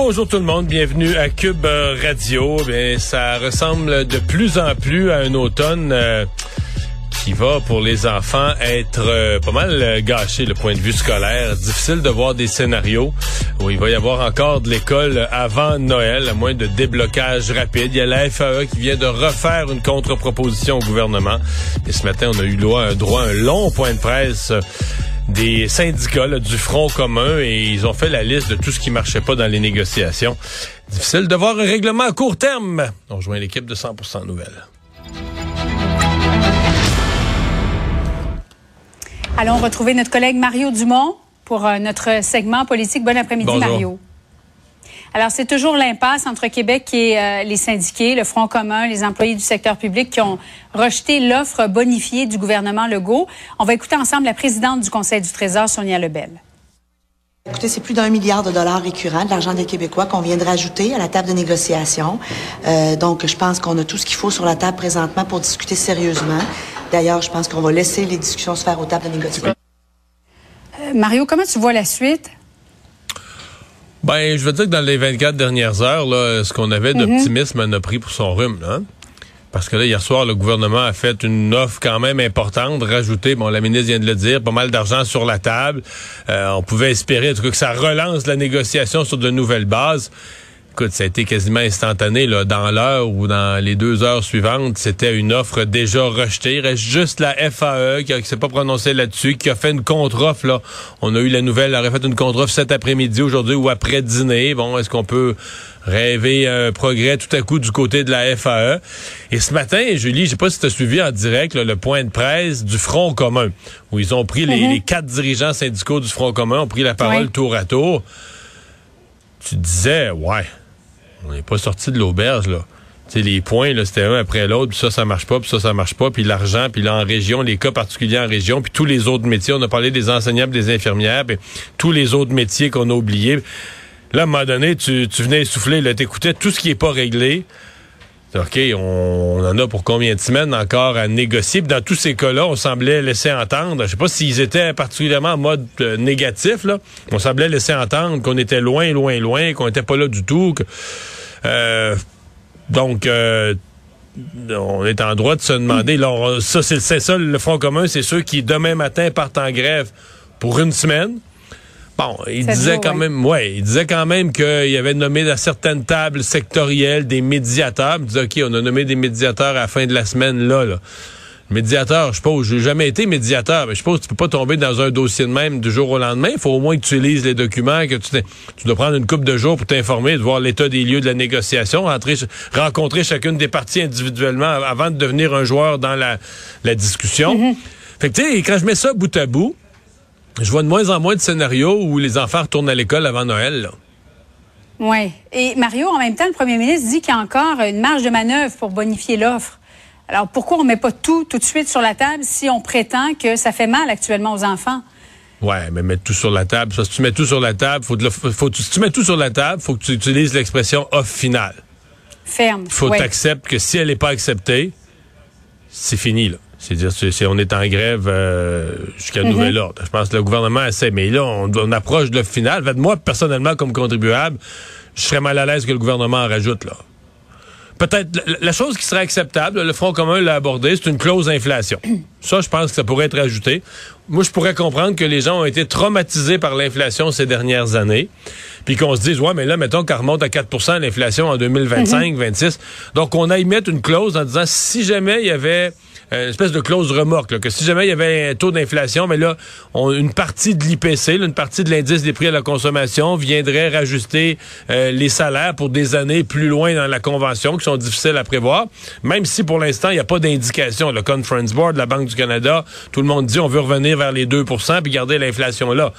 Bonjour tout le monde, bienvenue à Cube euh, Radio. Bien, ça ressemble de plus en plus à un automne euh, qui va pour les enfants être euh, pas mal gâché le point de vue scolaire. Difficile de voir des scénarios où il va y avoir encore de l'école avant Noël, à moins de déblocage rapide. Il y a la FAE qui vient de refaire une contre-proposition au gouvernement. Et ce matin, on a eu droit, droit à un long point de presse des syndicats du Front commun et ils ont fait la liste de tout ce qui marchait pas dans les négociations. Difficile de voir un règlement à court terme. On rejoint l'équipe de 100% Nouvelles. Allons retrouver notre collègue Mario Dumont pour euh, notre segment politique. Bon après-midi, Mario. Alors, c'est toujours l'impasse entre Québec et euh, les syndiqués, le Front commun, les employés du secteur public qui ont rejeté l'offre bonifiée du gouvernement Legault. On va écouter ensemble la présidente du Conseil du Trésor, Sonia Lebel. Écoutez, c'est plus d'un milliard de dollars récurrents de l'argent des Québécois qu'on vient de rajouter à la table de négociation. Euh, donc, je pense qu'on a tout ce qu'il faut sur la table présentement pour discuter sérieusement. D'ailleurs, je pense qu'on va laisser les discussions se faire aux tables de négociation. Euh, Mario, comment tu vois la suite? Ben, je veux dire que dans les 24 dernières heures, là, ce qu'on avait d'optimisme en a pris pour son rhume. Là. Parce que là, hier soir, le gouvernement a fait une offre quand même importante, rajouter, bon, la ministre vient de le dire, pas mal d'argent sur la table. Euh, on pouvait espérer, en tout cas, que ça relance la négociation sur de nouvelles bases écoute, ça a été quasiment instantané là, dans l'heure ou dans les deux heures suivantes. C'était une offre déjà rejetée. Il reste juste la FAE qui, ne s'est pas prononcée là-dessus, qui a fait une contre-offre. Là. On a eu la nouvelle, elle aurait fait une contre-offre cet après-midi, aujourd'hui ou après dîner. Bon, est-ce qu'on peut rêver un progrès tout à coup du côté de la FAE. Et ce matin, Julie, je sais pas si tu as suivi en direct le point de presse du Front commun, où ils ont pris les, mm-hmm. quatre dirigeants syndicaux du Front commun, ont pris la parole tour à tour. Tu disais, ouais, on n'est pas sorti de l'auberge, là. sais, les points, c'était un après l'autre, puis ça, ça marche pas, puis ça, ça marche pas, puis l'argent, puis là, en région, les cas particuliers en région, puis tous les autres métiers. On a parlé des enseignants, des infirmières, puis tous les autres métiers qu'on a oubliés. Là, à un moment donné, tu, tu venais souffler, là, t'écoutais tout ce qui est pas réglé. OK, on, en a pour combien de semaines encore à négocier? dans tous ces cas-là, on semblait laisser entendre, je sais pas s'ils étaient particulièrement en mode euh, négatif, là, on semblait laisser entendre qu'on était loin, loin, loin, qu'on n'était pas là du tout. Euh, donc, euh, on est en droit de se demander, là, ça, c'est ça, le Front commun, c'est ceux qui, demain matin, partent en grève pour une semaine. Bon, il disait quand même, ouais, il disait quand même qu'il avait nommé à certaines tables sectorielles des médiateurs. Il disait, OK, on a nommé des médiateurs à la fin de la semaine, là, là. Médiateur, je suppose, j'ai jamais été médiateur, mais je suppose que tu peux pas tomber dans un dossier de même du jour au lendemain. Il faut au moins que tu lises les documents, que tu, tu dois prendre une coupe de jours pour t'informer, de voir l'état des lieux de la négociation, rentrer, rencontrer chacune des parties individuellement avant de devenir un joueur dans la, la discussion. Mm-hmm. Fait que tu sais, quand je mets ça bout à bout, je vois de moins en moins de scénarios où les enfants retournent à l'école avant Noël. Oui. Et Mario, en même temps, le premier ministre dit qu'il y a encore une marge de manœuvre pour bonifier l'offre. Alors pourquoi on ne met pas tout tout de suite sur la table si on prétend que ça fait mal actuellement aux enfants? Ouais, mais mettre tout sur la table. si tu mets tout sur la table, faut, faut, si tu mets tout sur la table, faut que tu utilises l'expression offre finale. Ferme. Il faut t'accepter que si elle n'est pas acceptée, c'est fini, là. C'est-à-dire, c'est, on est en grève euh, jusqu'à mhm. nouvel ordre. Je pense que le gouvernement essaie. Mais là, on, approche de final. moi, personnellement, comme contribuable, je serais mal à l'aise que le gouvernement en rajoute, là. Peut-être, la, chose qui serait acceptable, le Front commun l'a abordé, c'est une clause d'inflation. Ça, je pense que ça pourrait être ajouté. Moi, je pourrais comprendre que les gens ont été traumatisés par l'inflation ces dernières années, puis qu'on se dise, ouais, mais là, mettons qu'elle remonte à 4% l'inflation en 2025, 26. Donc, on a y mettre une clause en disant, si jamais il y avait euh, espèce de clause remorque, que si jamais il y avait un taux d'inflation, mais là, une partie de l'IPC, une partie de l'indice des prix à la consommation viendrait rajuster euh, les salaires pour des années plus loin dans la convention, qui sont difficiles à prévoir, même si pour l'instant, il n'y a pas d'indication. Le Conference Board, la Banque du Canada, tout le monde dit on veut revenir vers les 2% puis garder l'inflation là.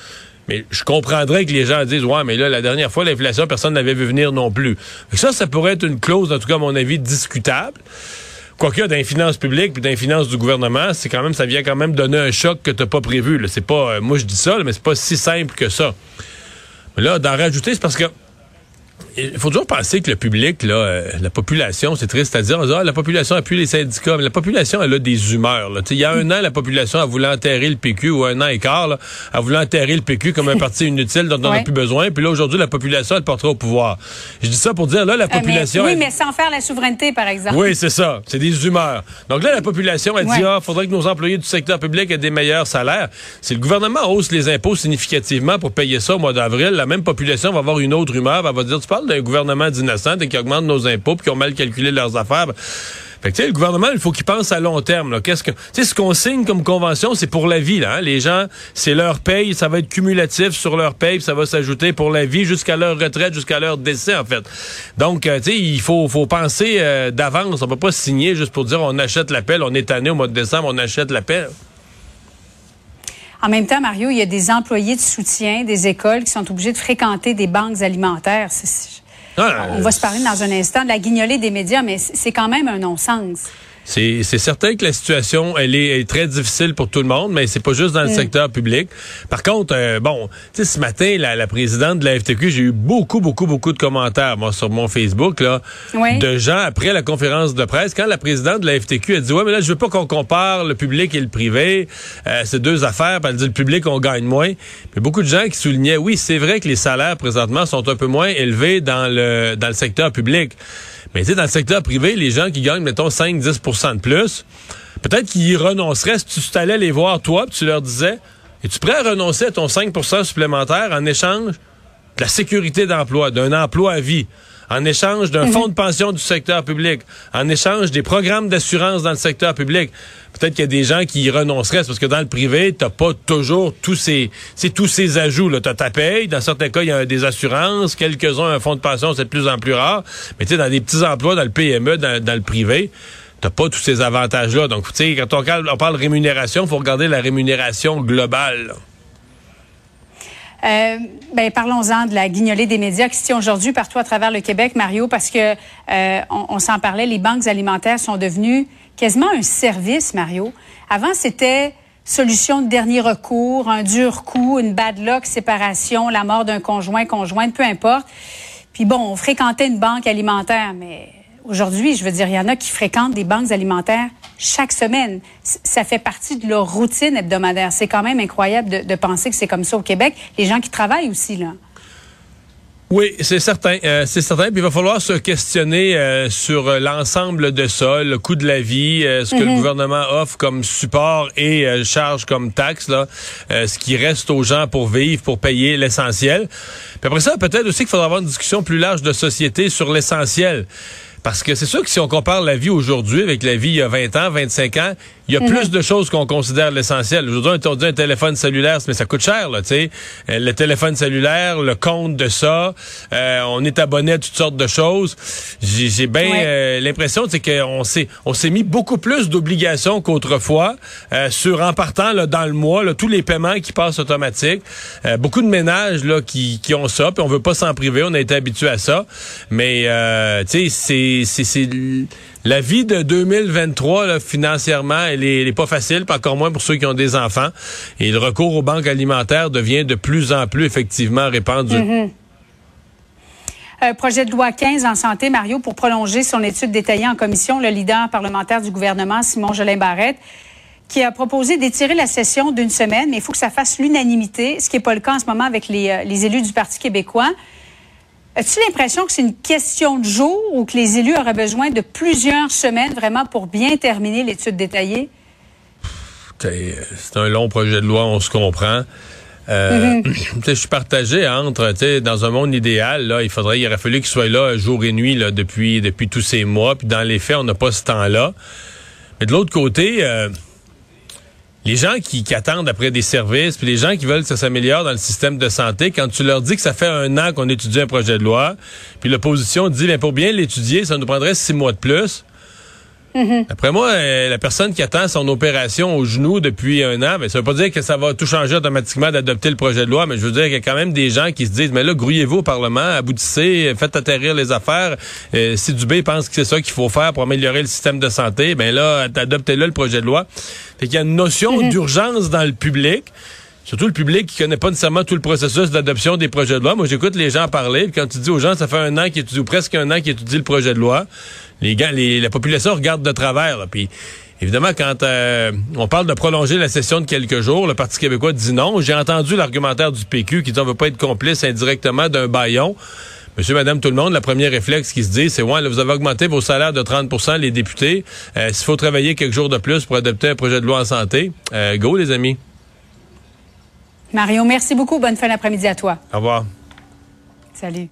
Mais je comprendrais que les gens disent ouais, mais là la dernière fois l'inflation personne n'avait vu venir non plus. Ça ça pourrait être une clause en tout cas à mon avis discutable Quoique dans les finances publiques puis dans les finances du gouvernement, ça vient quand même donner un choc que t'as pas prévu. C'est pas, euh, moi je dis ça, mais c'est pas si simple que ça. Mais là, d'en rajouter, c'est parce que il faut toujours penser que le public, là, euh, la population, c'est triste à dire, ah, la population appuie les syndicats, mais la population, elle a des humeurs. Il y a un an, la population a voulu enterrer le PQ, ou un an et quart, là, a voulu enterrer le PQ comme un parti inutile dont on n'a plus besoin. Puis là, aujourd'hui, la population, elle portera au pouvoir. Je dis ça pour dire, là, la euh, population... oui, mais sans faire la souveraineté, par exemple. Oui, c'est ça. C'est des humeurs. Donc là, la population, elle dit, ah, faudrait que nos employés du secteur public aient des meilleurs salaires. Si le gouvernement hausse les impôts significativement pour payer ça au mois d'avril, la même population va avoir une autre humeur. Elle va dire, tu parles d'un gouvernement d'innocents et qui augmentent nos impôts puis qui ont mal calculé leurs affaires. Fait que, le gouvernement, il faut qu'il pense à long terme. Qu'est-ce que, ce qu'on signe comme convention, c'est pour la vie. Là, hein. Les gens, c'est leur paye, ça va être cumulatif sur leur paye, ça va s'ajouter pour la vie jusqu'à leur retraite, jusqu'à leur décès, en fait. Donc, euh, tu sais, il faut, faut penser euh, d'avance. On peut pas signer juste pour dire on achète l'appel, on est tanné au mois de décembre, on achète l'appel. En même temps, Mario, il y a des employés de soutien des écoles qui sont obligés de fréquenter des banques alimentaires. Ah, On va se parler dans un instant de la guignolée des médias, mais c'est quand même un non-sens. C'est certain que la situation, elle est, très difficile pour tout le monde, mais c'est pas juste dans le mm. secteur public. Par contre, euh, bon, tu sais, ce matin, la, présidente de la FTQ, j'ai eu beaucoup, beaucoup, beaucoup de commentaires, moi, sur mon Facebook, là, de gens après la conférence de presse, quand la présidente de la FTQ a dit, ouais, mais là, je veux pas qu'on compare le public et le privé, euh, c'est deux affaires, elle dit, le public, on gagne moins. Mais beaucoup de gens qui soulignaient, oui, c'est vrai que les salaires, présentement, sont un peu moins élevés dans le, dans le secteur public. Mais tu sais, dans le secteur privé, les gens qui gagnent, mettons, 5-10 de plus, peut-être qu'ils y renonceraient si tu allais les voir, toi, puis tu leur disais, es-tu prêt à renoncer à ton 5% supplémentaire en échange de la sécurité d'emploi, d'un emploi à vie? en échange d'un mhm. fonds de pension du secteur public, en échange des programmes d'assurance dans le secteur public? Peut-être qu'il y a des gens qui y renonceraient, parce que dans le privé, t'as pas toujours tous ces, c'est tous ces ajouts. Là, t'as ta paye, dans certains cas, il y a des assurances, quelques-uns un fonds de pension, c'est de plus en plus rare. Mais tu sais, dans des petits emplois, dans le PME, dans, dans le privé, t'as pas tous ces avantages-là. Donc, tu sais, quand on, on parle rémunération, faut regarder la rémunération globale. Euh, ben, parlons-en de la guignolée des médias qui se tient aujourd'hui partout à travers le Québec, Mario, parce que euh, on, s'en parlait, les banques alimentaires sont devenues quasiment un service, Mario. Avant, c'était solution de dernier recours, un dur coup, une bad luck, séparation, la mort d'un conjoint, conjointe, peu importe. Puis bon, on fréquentait une banque alimentaire, mais Aujourd'hui, je veux dire, il y en a qui fréquentent des banques alimentaires chaque semaine. Ça fait partie de leur routine hebdomadaire. C'est quand même incroyable de, penser que c'est comme ça au Québec. Les gens qui travaillent aussi, là. Oui, c'est certain. Euh, c'est certain. Puis il va falloir se questionner euh, sur l'ensemble de ça, le coût de la vie, euh, ce que le mhm. gouvernement offre comme support et charge comme taxe, là, ce qui reste aux gens pour vivre, pour payer l'essentiel. Puis après ça, peut-être aussi qu'il faudra avoir une discussion plus large de société sur l'essentiel. Parce que c'est sûr que si on compare la vie aujourd'hui avec la vie il y a 20 ans, 25 ans, il y a plus mhm. de choses qu'on considère l'essentiel. Aujourd'hui, on dit un téléphone cellulaire, mais ça coûte cher, là, tu sais. Euh, le téléphone cellulaire, le compte de ça, euh, on est abonné à toutes sortes de choses. J'ai bien euh, l'impression, c'est qu'on s'est on s'est mis beaucoup plus d'obligations qu'autrefois sur en partant là, dans le mois, là, tous les paiements qui passent automatiques. beaucoup de ménages là qui, qui ont ça, puis on veut pas s'en priver, on a été habitué à ça. Mais tu sais, c'est c'est la vie de 2023, là, financièrement, elle est, pas facile, pas encore moins pour ceux qui ont des enfants. Et le recours aux banques alimentaires devient de plus en plus effectivement répandu. Mm-hmm. Projet de loi 15 en santé, Mario, pour prolonger son étude détaillée en commission, le leader parlementaire du gouvernement, Simon Jolin Barrette, qui a proposé d'étirer la session d'une semaine, mais il faut que ça fasse l'unanimité, ce qui n'est pas le cas en ce moment avec les, euh, les élus du Parti québécois. As-tu l'impression que c'est une question de jour ou que les élus auraient besoin de plusieurs semaines vraiment pour bien terminer l'étude détaillée? C'est un long projet de loi, on se comprend. Euh, mhm. Je suis partagé entre, dans un monde idéal, là, il faudrait, il aurait fallu qu'il soit là jour et nuit là, depuis, depuis tous ces mois. Puis dans les faits, on n'a pas ce temps-là. Mais de l'autre côté, euh, les gens qui, attendent après des services, puis les gens qui veulent que ça s'améliore dans le système de santé, quand tu leur dis que ça fait un an qu'on étudie un projet de loi, puis l'opposition dit, bien, pour bien l'étudier, ça nous prendrait six mois de plus. Mhm. Après moi, euh, la personne qui attend son opération au genou depuis un an, ben, ça veut pas dire que ça va tout changer automatiquement d'adopter le projet de loi, mais je veux dire qu'il y a quand même des gens qui se disent, mais là, grouillez-vous au Parlement, aboutissez, faites atterrir les affaires. Euh, si Dubé pense que c'est ça qu'il faut faire pour améliorer le système de santé, ben là, adoptez-le le projet de loi. Fait qu'il y a une notion mhm. d'urgence dans le public. Surtout le public qui connaît pas nécessairement tout le processus d'adoption des projets de loi. Moi, j'écoute les gens parler. quand tu dis aux gens, ça fait un an qu'ils étudient, ou presque un an qu'ils étudient le projet de loi, les gars, la population regarde de travers. Puis évidemment, quand euh, on parle de prolonger la session de quelques jours, le Parti québécois dit non. J'ai entendu l'argumentaire du PQ qui dit on veut pas être complice indirectement d'un baillon. Monsieur, madame, tout le monde, le premier réflexe qui se dit, c'est ouais, vous avez augmenté vos salaires de 30% les députés. Euh, s'il faut travailler quelques jours de plus pour adopter un projet de loi en santé, euh, go les amis. Mario, merci beaucoup. Bonne fin d'après-midi à toi. Au revoir. Salut.